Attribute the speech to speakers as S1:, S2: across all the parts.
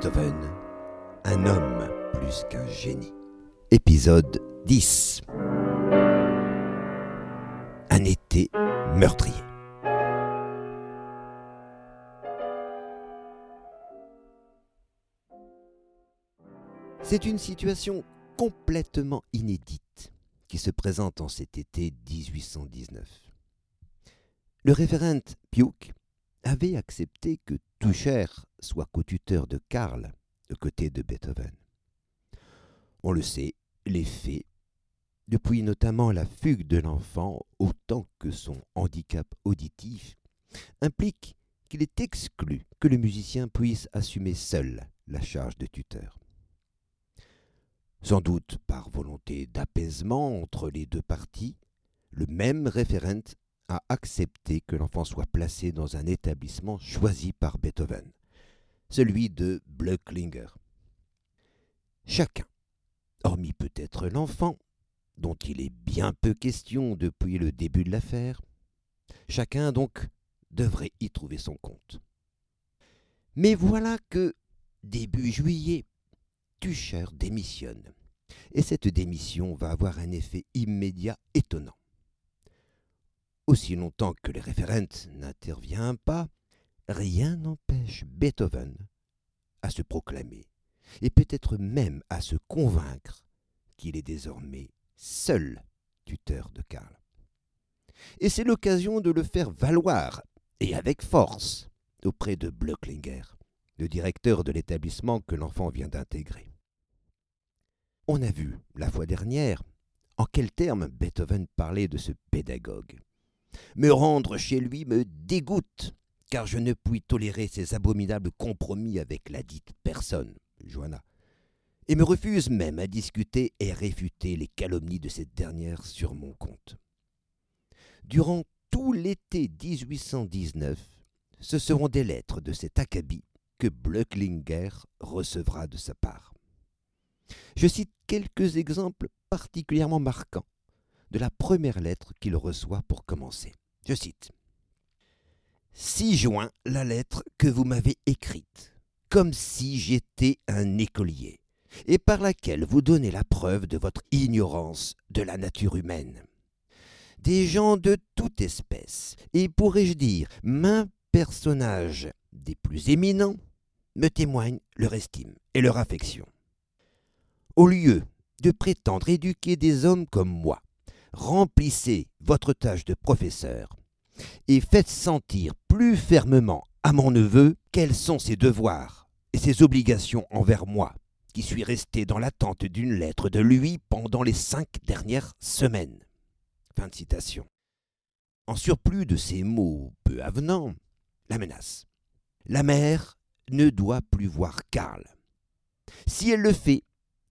S1: Beethoven, un homme plus qu'un génie. Épisode 10 Un été meurtrier. C'est une situation complètement inédite qui se présente en cet été 1819. Le référent Piouk avait accepté que Tucher soit co-tuteur de Karl aux côtés de Beethoven. On le sait, les faits, depuis notamment la fugue de l'enfant autant que son handicap auditif, impliquent qu'il est exclu que le musicien puisse assumer seul la charge de tuteur. Sans doute par volonté d'apaisement entre les deux parties, le même référent a accepté que l'enfant soit placé dans un établissement choisi par Beethoven, celui de Blöcklinger. Chacun, hormis peut-être l'enfant, dont il est bien peu question depuis le début de l'affaire, chacun donc devrait y trouver son compte. Mais voilà que, début juillet, Tucher démissionne, et cette démission va avoir un effet immédiat étonnant. Aussi longtemps que le référent n'intervient pas, rien n'empêche Beethoven à se proclamer, et peut-être même à se convaincre qu'il est désormais seul tuteur de Karl. Et c'est l'occasion de le faire valoir, et avec force, auprès de Blöcklinger, le directeur de l'établissement que l'enfant vient d'intégrer. On a vu, la fois dernière, en quels termes Beethoven parlait de ce pédagogue. Me rendre chez lui me dégoûte, car je ne puis tolérer ces abominables compromis avec la dite personne, Johanna, et me refuse même à discuter et réfuter les calomnies de cette dernière sur mon compte. Durant tout l'été 1819, ce seront des lettres de cet acabit que Blöcklinger recevra de sa part. Je cite quelques exemples particulièrement marquants de la première lettre qu'il reçoit pour commencer. Je cite 6 juin, la lettre que vous m'avez écrite, comme si j'étais un écolier, et par laquelle vous donnez la preuve de votre ignorance de la nature humaine. Des gens de toute espèce, et pourrais-je dire main personnages des plus éminents, me témoignent leur estime et leur affection. Au lieu de prétendre éduquer des hommes comme moi, remplissez votre tâche de professeur et faites sentir plus fermement à mon neveu quels sont ses devoirs et ses obligations envers moi, qui suis resté dans l'attente d'une lettre de lui pendant les cinq dernières semaines. En surplus de ces mots peu avenants, la menace. La mère ne doit plus voir Karl. Si elle le fait,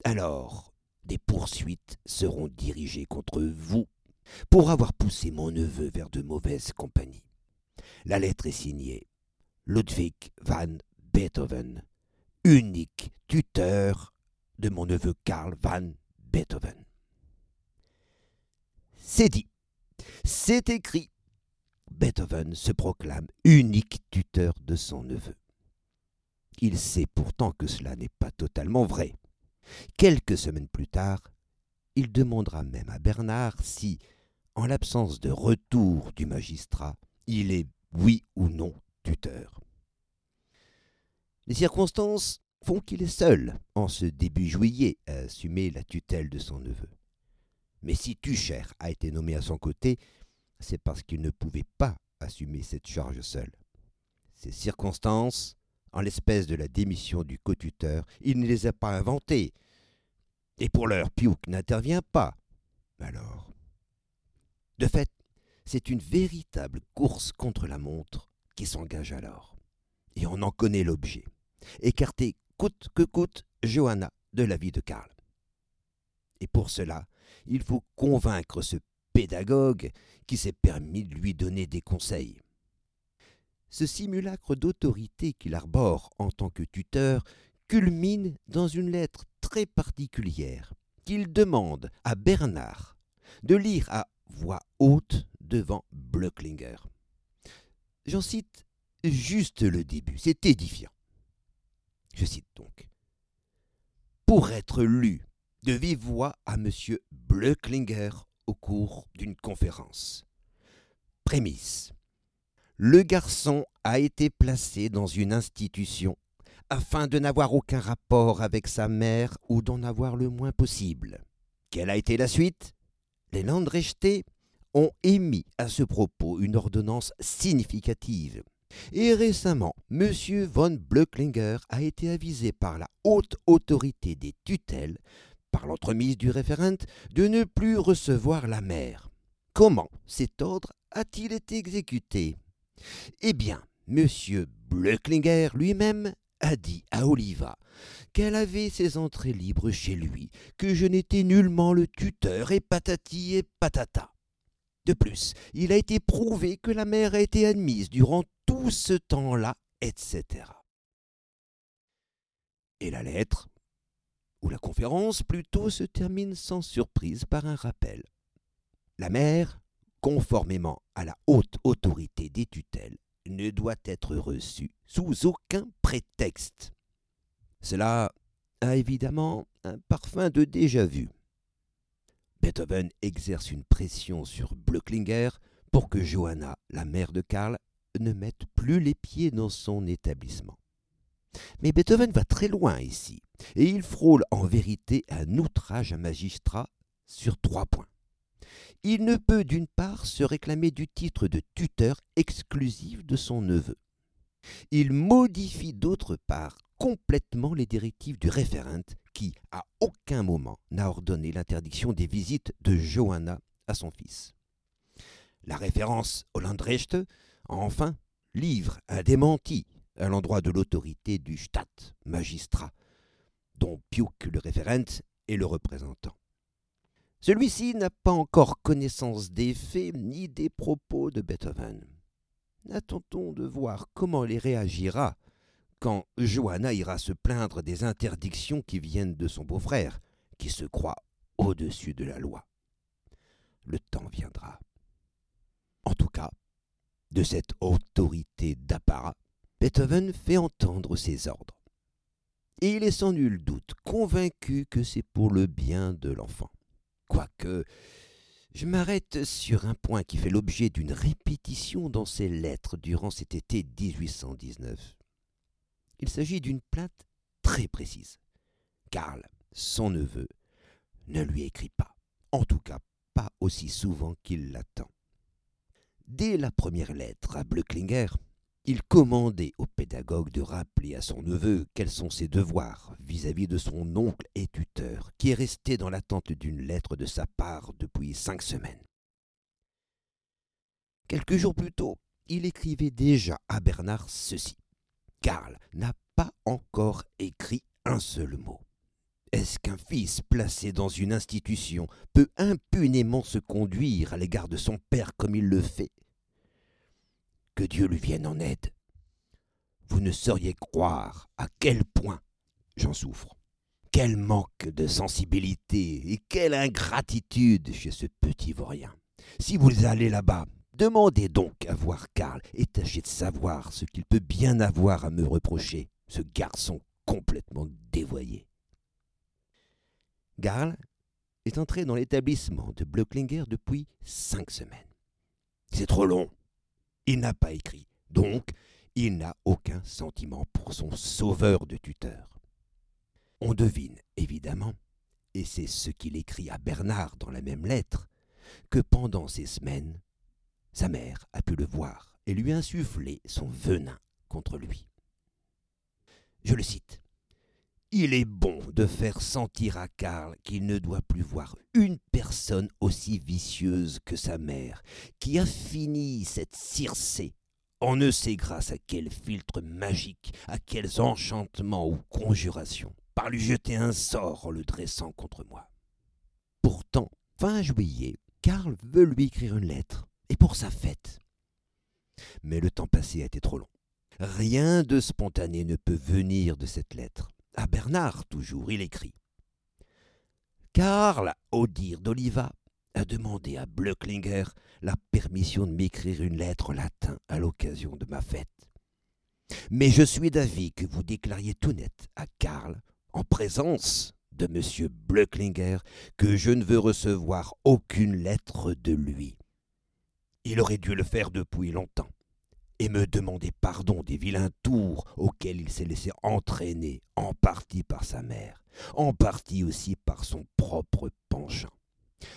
S1: alors des poursuites seront dirigées contre vous pour avoir poussé mon neveu vers de mauvaises compagnies. La lettre est signée Ludwig van Beethoven, unique tuteur de mon neveu Karl van Beethoven. C'est dit, c'est écrit. Beethoven se proclame unique tuteur de son neveu. Il sait pourtant que cela n'est pas totalement vrai. Quelques semaines plus tard, il demandera même à Bernard si, en l'absence de retour du magistrat, il est oui ou non tuteur. Les circonstances font qu'il est seul, en ce début juillet, à assumer la tutelle de son neveu. Mais si Tucher a été nommé à son côté, c'est parce qu'il ne pouvait pas assumer cette charge seul. Ces circonstances en l'espèce de la démission du co-tuteur, il ne les a pas inventées. Et pour l'heure, Piouk n'intervient pas. Alors? De fait, c'est une véritable course contre la montre qui s'engage alors. Et on en connaît l'objet. Écarter coûte que coûte Johanna de la vie de Karl. Et pour cela, il faut convaincre ce pédagogue qui s'est permis de lui donner des conseils. Ce simulacre d'autorité qu'il arbore en tant que tuteur culmine dans une lettre très particulière qu'il demande à Bernard de lire à voix haute devant Je cite donc. Pour être lu de vive voix à M. Blöcklinger au cours d'une conférence. Prémisse. Le garçon a été placé dans une institution afin de n'avoir aucun rapport avec sa mère ou d'en avoir le moins possible. Quelle a été la suite? Les Landrechte ont émis à ce propos une ordonnance significative. Et récemment, M. von Blöcklinger a été avisé par la haute autorité des tutelles, par l'entremise du référent, de ne plus recevoir la mère. Comment cet ordre a-t-il été exécuté? Eh bien, M. Blöcklinger lui-même a dit à Oliva qu'elle avait ses entrées libres chez lui, que je n'étais nullement le tuteur, et patati et patata. De plus, il a été prouvé que la mère a été admise durant tout ce temps-là, etc. Et la lettre, ou la conférence plutôt, se termine sans surprise par un rappel. La mère, conformément à la haute autorité des tutelles, ne doit être reçue sous aucun prétexte. Cela a évidemment un parfum de déjà-vu. Beethoven exerce une pression sur Blöcklinger pour que Johanna, la mère de Karl, ne mette plus les pieds dans son établissement. Mais Beethoven va très loin ici, et il frôle en vérité un outrage à magistrat sur trois points. Il ne peut d'une part se réclamer du titre de tuteur exclusif de son neveu. Il modifie d'autre part complètement les directives du référent qui, à aucun moment, n'a ordonné l'interdiction des visites de Johanna à son fils. La référence au Landrecht, enfin, livre un démenti à l'endroit de l'autorité du Stadt, magistrat, dont Piuk le référent est le représentant. Celui-ci n'a pas encore connaissance des faits ni des propos de Beethoven. Attendons de voir comment il réagira quand Johanna ira se plaindre des interdictions qui viennent de son beau-frère, qui se croit au-dessus de la loi? Le temps viendra. En tout cas, de cette autorité d'apparat, Beethoven fait entendre ses ordres. Et il est sans nul doute convaincu que c'est pour le bien de l'enfant. Quoique, je m'arrête sur un point qui fait l'objet d'une répétition dans ses lettres durant cet été 1819. Il s'agit d'une plainte très précise. Karl, son neveu, ne lui écrit pas, en tout cas pas aussi souvent qu'il l'attend. Dès la première lettre à Blöcklinger, il commandait au pédagogue de rappeler à son neveu quels sont ses devoirs vis-à-vis de son oncle et tuteur, qui est resté dans l'attente d'une lettre de sa part depuis cinq semaines. Quelques jours plus tôt, il écrivait déjà à Bernard ceci. Karl n'a pas encore écrit un seul mot. Est-ce qu'un fils placé dans une institution peut impunément se conduire à l'égard de son père comme il le fait? Que Dieu lui vienne en aide. Vous ne sauriez croire à quel point j'en souffre. Quel manque de sensibilité et quelle ingratitude chez ce petit vaurien. Si vous allez là-bas, Demandez donc à voir Karl et tâchez de savoir ce qu'il peut bien avoir à me reprocher, ce garçon complètement dévoyé. Karl est entré dans l'établissement de Blöcklinger depuis cinq semaines. C'est trop long. Il n'a pas écrit, donc il n'a aucun sentiment pour son sauveur de tuteur. On devine, évidemment, et c'est ce qu'il écrit à Bernard dans la même lettre, que pendant ces semaines, sa mère a pu le voir et lui insuffler son venin contre lui. Je le cite. Il est bon de faire sentir à Karl qu'il ne doit plus voir une personne aussi vicieuse que sa mère, qui a fini cette Circé. On ne sait grâce à quel filtre magique, à quels enchantements ou conjurations, par lui jeter un sort en le dressant contre moi. Pourtant, fin juillet, Karl veut lui écrire une lettre et pour sa fête. Mais le temps passé a été trop long. Rien de spontané ne peut venir de cette lettre. À Bernard, toujours, il écrit. Karl, au dire d'Oliva, a demandé à Blöcklinger la permission de m'écrire une lettre latin à l'occasion de ma fête. Mais je suis d'avis que vous déclariez tout net à Karl, en présence de M. Blöcklinger, que je ne veux recevoir aucune lettre de lui. Il aurait dû le faire depuis longtemps et me demander pardon des vilains tours auxquels il s'est laissé entraîner, en partie par sa mère, en partie aussi par son propre penchant.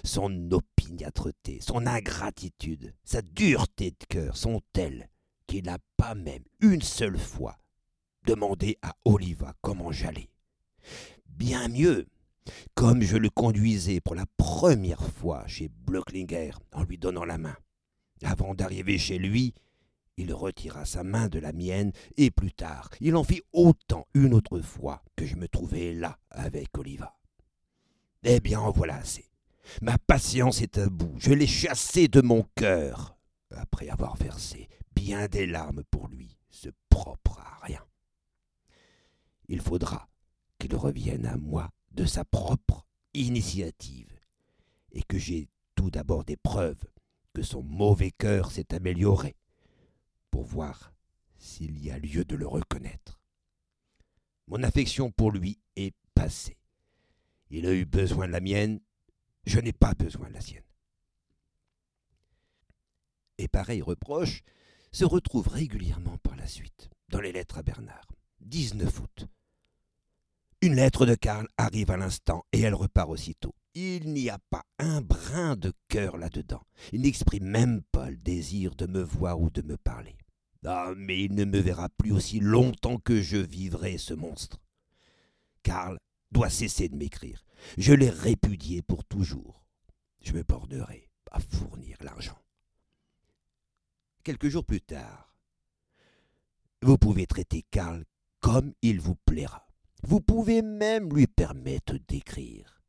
S1: Son opiniâtreté, son ingratitude, sa dureté de cœur sont telles qu'il n'a pas même une seule fois demandé à Oliva comment j'allais. Bien mieux, comme je le conduisais pour la première fois chez Blöcklinger en lui donnant la main. Avant d'arriver chez lui, il retira sa main de la mienne, et plus tard, il en fit autant une autre fois que je me trouvais là avec Oliva. Eh bien, en voilà assez. Ma patience est à bout. Je l'ai chassé de mon cœur, après avoir versé bien des larmes pour lui, ce propre à rien. Il faudra qu'il revienne à moi de sa propre initiative, et que j'ai tout d'abord des preuves que son mauvais cœur s'est amélioré, pour voir s'il y a lieu de le reconnaître. Mon affection pour lui est passée. Il a eu besoin de la mienne, je n'ai pas besoin de la sienne. Et pareil reproche se retrouve régulièrement par la suite dans les lettres à Bernard. 19 août. Une lettre de Karl arrive à l'instant et elle repart aussitôt. Il n'y a pas un brin de cœur là-dedans. Il n'exprime même pas le désir de me voir ou de me parler. Ah, mais il ne me verra plus aussi longtemps que je vivrai, ce monstre. Karl doit cesser de m'écrire. Je l'ai répudié pour toujours. Je me bornerai à fournir l'argent. Quelques jours plus tard, vous pouvez traiter Karl comme il vous plaira. Vous pouvez même lui permettre d'écrire.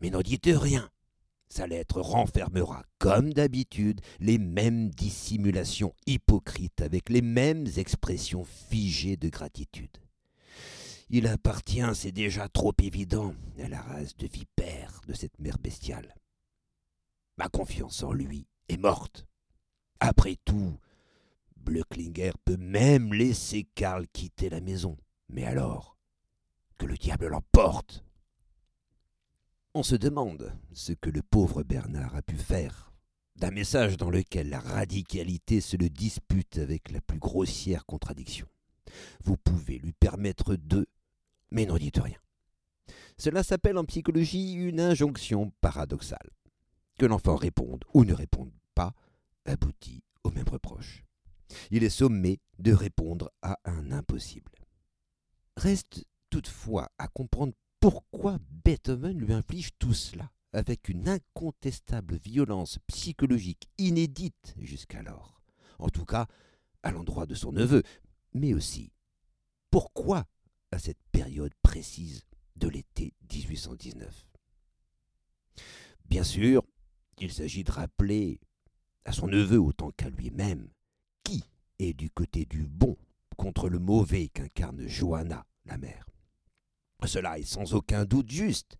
S1: Mais n'en dites rien. Sa lettre renfermera, comme d'habitude, les mêmes dissimulations hypocrites avec les mêmes expressions figées de gratitude. Il appartient, c'est déjà trop évident, à la race de vipères de cette mère bestiale. Ma confiance en lui est morte. Après tout, Blöcklinger peut même laisser Karl quitter la maison. Mais alors, que le diable l'emporte On se demande ce que le pauvre Bernard a pu faire d'un message dans lequel la radicalité se le dispute avec la plus grossière contradiction. Vous pouvez lui permettre de mais n'en dites rien. Cela s'appelle en psychologie une injonction paradoxale. Que l'enfant réponde ou ne réponde pas aboutit au même reproche. Il est sommé de répondre à un impossible. Reste toutefois à comprendre pourquoi Beethoven lui inflige tout cela avec une incontestable violence psychologique inédite jusqu'alors, en tout cas à l'endroit de son neveu, mais aussi pourquoi à cette période précise de l'été 1819. Bien sûr, il s'agit de rappeler à son neveu autant qu'à lui-même qui est du côté du bon contre le mauvais qu'incarne Johanna, la mère. Cela est sans aucun doute juste,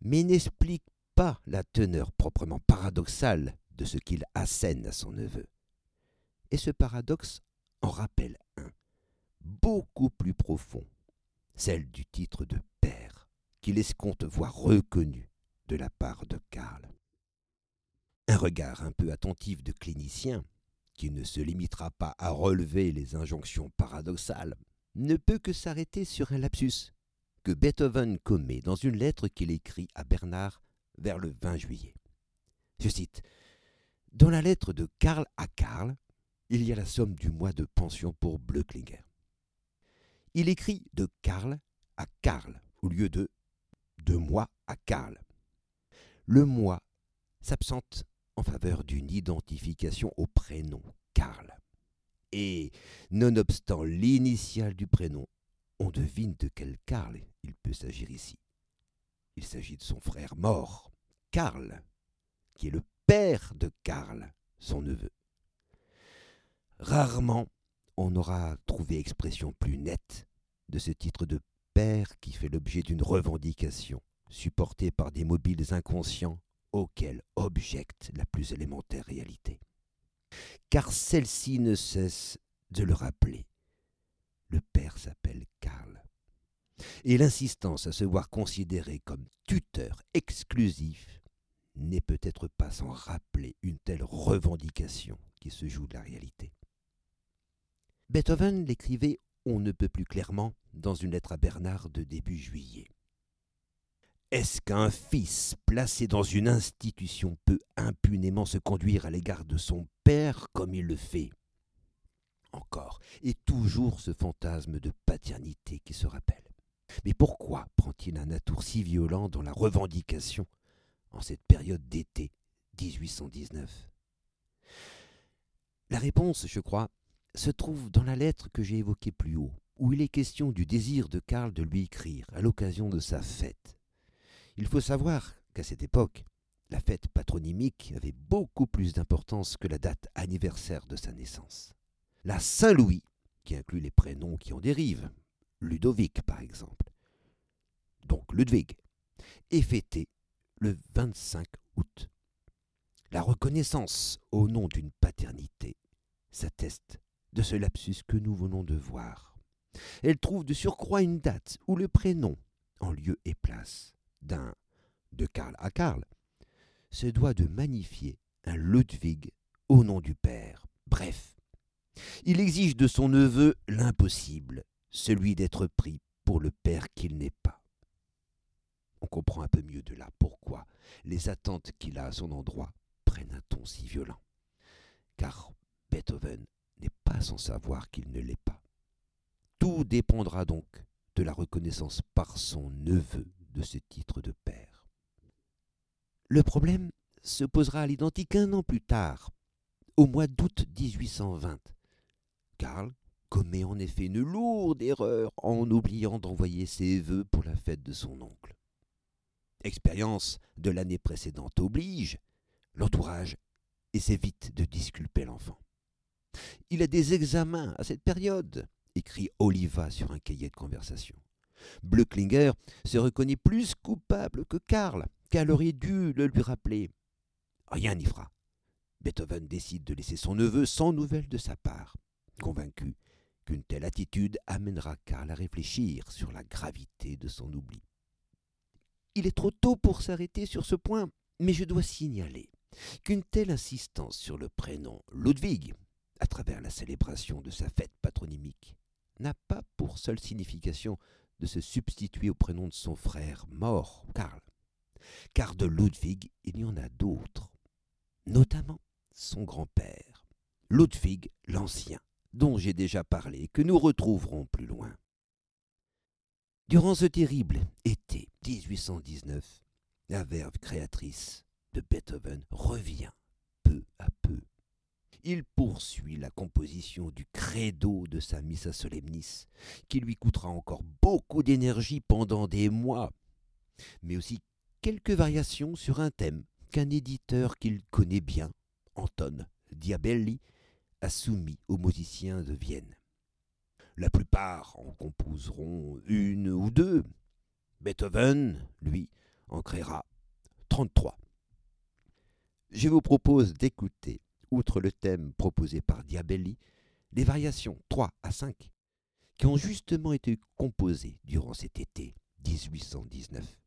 S1: mais n'explique pas la teneur proprement paradoxale de ce qu'il assène à son neveu. Et ce paradoxe en rappelle un, beaucoup plus profond, celle du titre de père, qu'il escompte voir reconnu de la part de Karl. Un regard un peu attentif de clinicien, qui ne se limitera pas à relever les injonctions paradoxales, ne peut que s'arrêter sur un lapsus que Beethoven commet dans une lettre qu'il écrit à Bernard vers le 20 juillet. Je cite Dans la lettre de Karl à Karl, il y a la somme du mois de pension pour Blöcklinger. Il écrit de Karl à Karl au lieu de de moi à Karl. Le moi s'absente en faveur d'une identification au prénom Karl. Et, nonobstant l'initiale du prénom, on devine de quel Karl il peut s'agir ici. Il s'agit de son frère mort, Karl, qui est le père de Karl, son neveu. Rarement on aura trouvé expression plus nette de ce titre de père qui fait l'objet d'une revendication, supportée par des mobiles inconscients auxquels objecte la plus élémentaire réalité. Car celle-ci ne cesse de le rappeler. Le père s'appelle Karl. Et l'insistance à se voir considéré comme tuteur exclusif n'est peut-être pas sans rappeler une telle revendication qui se joue de la réalité. Beethoven l'écrivait on ne peut plus clairement dans une lettre à Bernard de début juillet. Est-ce qu'un fils placé dans une institution peut impunément se conduire à l'égard de son père comme il le fait? Encore, et toujours ce fantasme de paternité qui se rappelle. Mais pourquoi prend-il un atour si violent dans la revendication en cette période d'été 1819 La réponse, je crois, se trouve dans la lettre que j'ai évoquée plus haut, où il est question du désir de Karl de lui écrire à l'occasion de sa fête. Il faut savoir qu'à cette époque, la fête patronymique avait beaucoup plus d'importance que la date anniversaire de sa naissance. La Saint-Louis, qui inclut les prénoms qui en dérivent, Ludovic par exemple, donc Ludwig, est fêtée le 25 août. La reconnaissance au nom d'une paternité s'atteste de ce lapsus que nous venons de voir. Elle trouve de surcroît une date où le prénom, en lieu et place d'un de Karl à Karl, se doit de magnifier un Ludwig au nom du père. Bref, il exige de son neveu l'impossible, celui d'être pris pour le père qu'il n'est pas. On comprend un peu mieux de là pourquoi les attentes qu'il a à son endroit prennent un ton si violent. Car Beethoven n'est pas sans savoir qu'il ne l'est pas. Tout dépendra donc de la reconnaissance par son neveu de ce titre de père. Le problème se posera à l'identique un an plus tard, au mois d'août 1820. Karl commet en effet une lourde erreur en oubliant d'envoyer ses vœux pour la fête de son oncle. Expérience de l'année précédente oblige, l'entourage essaie vite de disculper l'enfant. Il a des examens à cette période, écrit Oliva sur un cahier de conversation. Blöcklinger se reconnaît plus coupable que Karl, qu'elle aurait dû le lui rappeler. Rien n'y fera. Beethoven décide de laisser son neveu sans nouvelles de sa part, convaincu qu'une telle attitude amènera Karl à réfléchir sur la gravité de son oubli. Il est trop tôt pour s'arrêter sur ce point, mais je dois signaler qu'une telle insistance sur le prénom Ludwig à travers la célébration de sa fête patronymique, n'a pas pour seule signification de se substituer au prénom de son frère mort, Karl. Car de Ludwig, il y en a d'autres, notamment son grand-père, Ludwig l'Ancien, dont j'ai déjà parlé, que nous retrouverons plus loin. Durant ce terrible été 1819, la verve créatrice de Beethoven revient peu à peu il poursuit la composition du credo de sa Missa Solemnis, qui lui coûtera encore beaucoup d'énergie pendant des mois, mais aussi quelques variations sur un thème qu'un éditeur qu'il connaît bien, Anton Diabelli, soumis aux musiciens de Vienne. La plupart en composeront une ou deux. Beethoven, lui, en créera 33. Je vous propose d'écouter outre le thème proposé par Diabelli, les variations 3 à 5 qui ont justement été composées durant cet été 1819.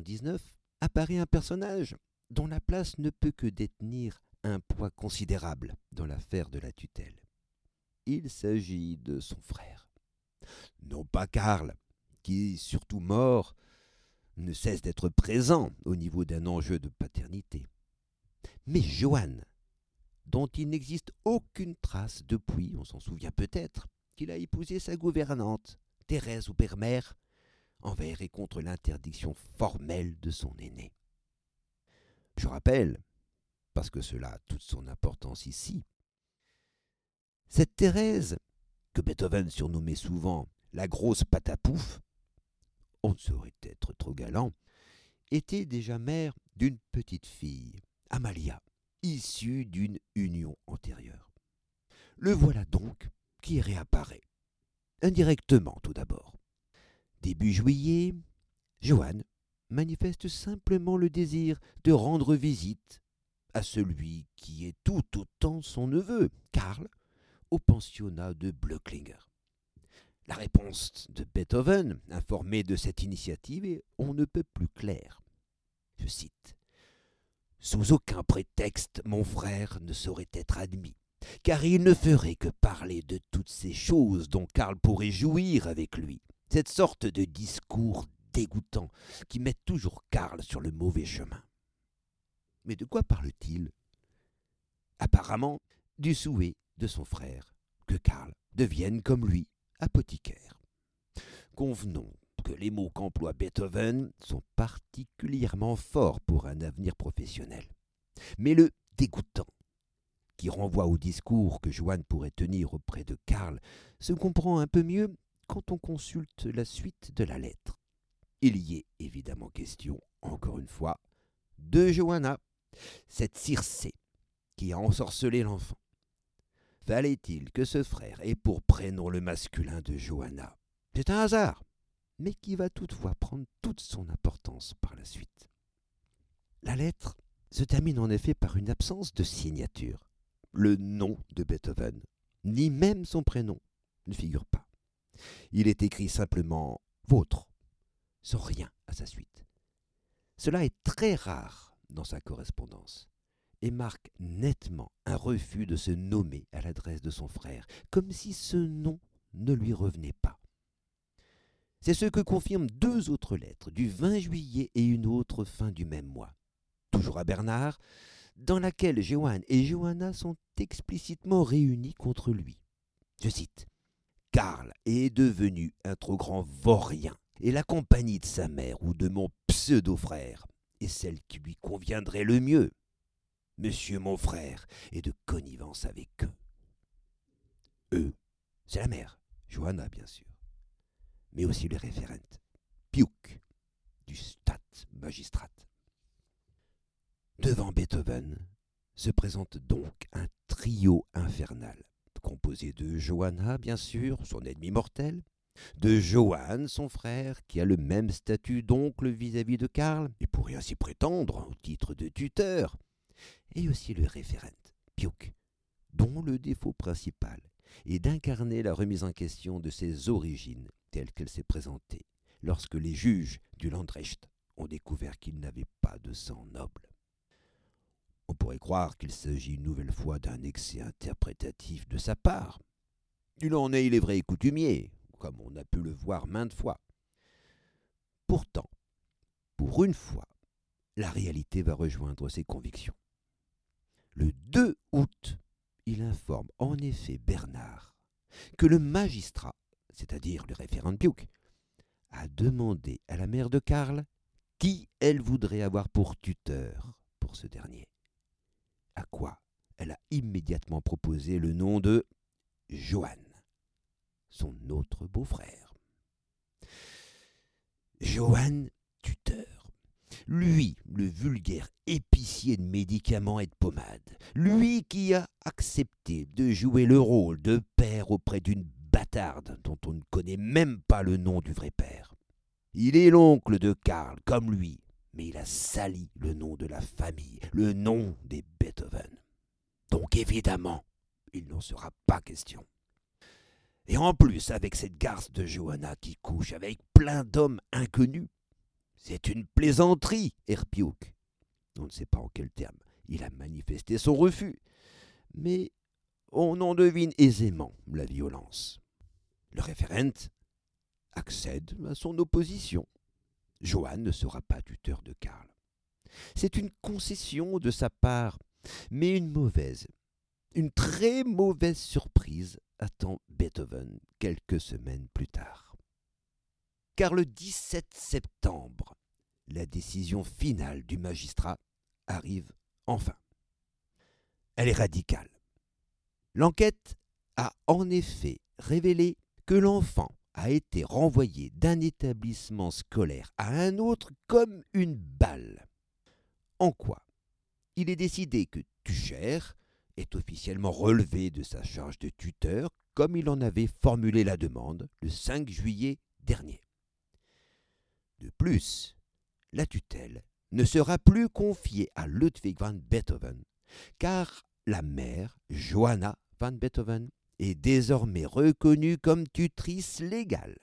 S1: 1819, apparaît un personnage dont la place ne peut que détenir un poids considérable dans l'affaire de la tutelle. Il s'agit de son frère. Non pas Karl, qui, surtout mort, ne cesse d'être présent au niveau d'un enjeu de paternité, mais Johann, dont il n'existe aucune trace depuis, on s'en souvient peut-être, qu'il a épousé sa gouvernante, Thérèse ou Bermère, envers et contre l'interdiction formelle de son aîné. Je rappelle, parce que cela a toute son importance ici, cette Thérèse, que Beethoven surnommait souvent la grosse patapouf, on ne saurait être trop galant, était déjà mère d'une petite fille, Amalia, issue d'une union antérieure. Le voilà donc qui réapparaît. Indirectement tout d'abord. Début juillet, Johann manifeste simplement le désir de rendre visite à celui qui est tout autant son neveu, Karl, au pensionnat de Blöcklinger. La réponse de Beethoven, informé de cette initiative, est on ne peut plus claire. Je cite Sous aucun prétexte, mon frère ne saurait être admis, car il ne ferait que parler de toutes ces choses dont Karl pourrait jouir avec lui, cette sorte de discours dégoûtant qui met toujours Karl sur le mauvais chemin. Mais de quoi parle-t-il? Apparemment, du souhait de son frère que Karl devienne comme lui, apothicaire. Convenons que les mots qu'emploie Beethoven sont particulièrement forts pour un avenir professionnel. Mais le dégoûtant, qui renvoie au discours que Johann pourrait tenir auprès de Karl, se comprend un peu mieux quand on consulte la suite de la lettre. Il y est évidemment question, encore une fois, de Johanna, cette Circé qui a ensorcelé l'enfant. Fallait-il que ce frère ait pour prénom le masculin de Johanna? C'est un hasard, mais qui va toutefois prendre toute son importance par la suite. La lettre se termine en effet par une absence de signature. Le nom de Beethoven, ni même son prénom, ne figure pas. Il est écrit simplement Vôtre, sans rien à sa suite. Cela est très rare dans sa correspondance et marque nettement un refus de se nommer à l'adresse de son frère, comme si ce nom ne lui revenait pas. C'est ce que confirment deux autres lettres, du 20 juillet et une autre fin du même mois, toujours à Bernard, dans laquelle Johann et Johanna sont explicitement réunis contre lui. Je cite Karl est devenu un trop grand vaurien, et la compagnie de sa mère ou de mon pseudo-frère est celle qui lui conviendrait le mieux monsieur mon frère, et de connivence avec eux. Eux, c'est la mère, Johanna bien sûr, mais aussi le référent, Piuk, du Stat Magistrat. Devant Beethoven se présente donc un trio infernal, composé de Johanna, bien sûr, son ennemi mortel, de Johann, son frère, qui a le même statut d'oncle vis-à-vis de Karl, et pourrait ainsi prétendre au titre de tuteur, et aussi le référent, Piuk, dont le défaut principal est d'incarner la remise en question de ses origines telles qu'elle s'est présentée lorsque les juges du Landrecht ont découvert qu'il n'avait pas de sang noble. On pourrait croire qu'il s'agit une nouvelle fois d'un excès interprétatif de sa part. Il en est, il est vrai, coutumier, comme on a pu le voir maintes fois. Pourtant, pour une fois, la réalité va rejoindre ses convictions. Le 2 août, il informe en effet Bernard que le magistrat, c'est-à-dire le référent Piuk, a demandé à la mère de Karl qui elle voudrait avoir pour tuteur pour ce dernier. À quoi elle a immédiatement proposé le nom de Johann, son autre beau-frère. Johann tuteur. Lui, le vulgaire épicier de médicaments et de pommades, lui qui a accepté de jouer le rôle de père auprès d'une bâtarde dont on ne connaît même pas le nom du vrai père. Il est l'oncle de Karl, comme lui, mais il a sali le nom de la famille, le nom des Beethoven. Donc évidemment, il n'en sera pas question. Et en plus, avec cette garce de Johanna qui couche avec plein d'hommes inconnus, C'est une plaisanterie, Herpiouk. On ne sait pas en quel terme il a manifesté son refus, mais on en devine aisément la violence. Le référent accède à son opposition. Johann ne sera pas tuteur de Karl. C'est une concession de sa part, mais une mauvaise, une très mauvaise surprise attend Beethoven quelques semaines plus tard. Car le 17 septembre, la décision finale du magistrat arrive enfin. Elle est radicale. L'enquête a en effet révélé que l'enfant a été renvoyé d'un établissement scolaire à un autre comme une balle. En quoi Il est décidé que Tucher est officiellement relevé de sa charge de tuteur comme il en avait formulé la demande le 5 juillet dernier. De plus, la tutelle ne sera plus confiée à Ludwig van Beethoven, car la mère, Johanna van Beethoven, est désormais reconnue comme tutrice légale,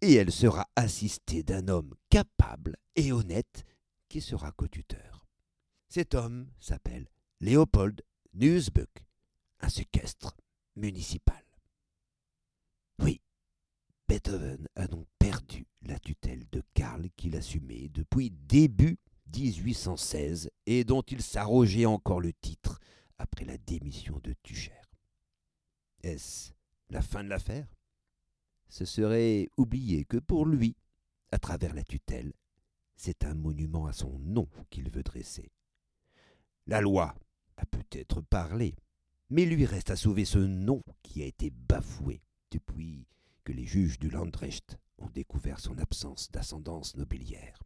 S1: et elle sera assistée d'un homme capable et honnête qui sera co-tuteur. Cet homme s'appelle Léopold Nussbuck, un séquestre municipal. Oui, Beethoven a donc perdu la tutelle de Karl qu'il assumait depuis début 1816 et dont il s'arrogeait encore le titre après la démission de Tucher. Est-ce la fin de l'affaire? Ce serait oublier que pour lui, à travers la tutelle, c'est un monument à son nom qu'il veut dresser. La loi a peut-être parlé, mais lui reste à sauver ce nom qui a été bafoué depuis que les juges du Landrecht ont découvert son absence d'ascendance nobiliaire.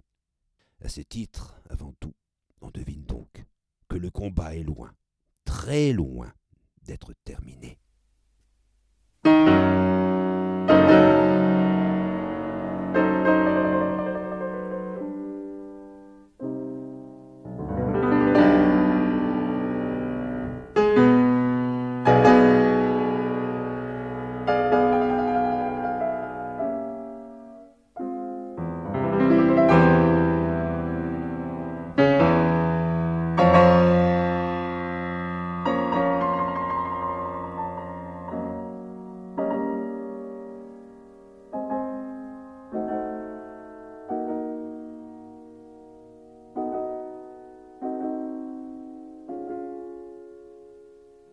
S1: À ce titre, avant tout, on devine donc que le combat est loin, très loin d'être terminé. Música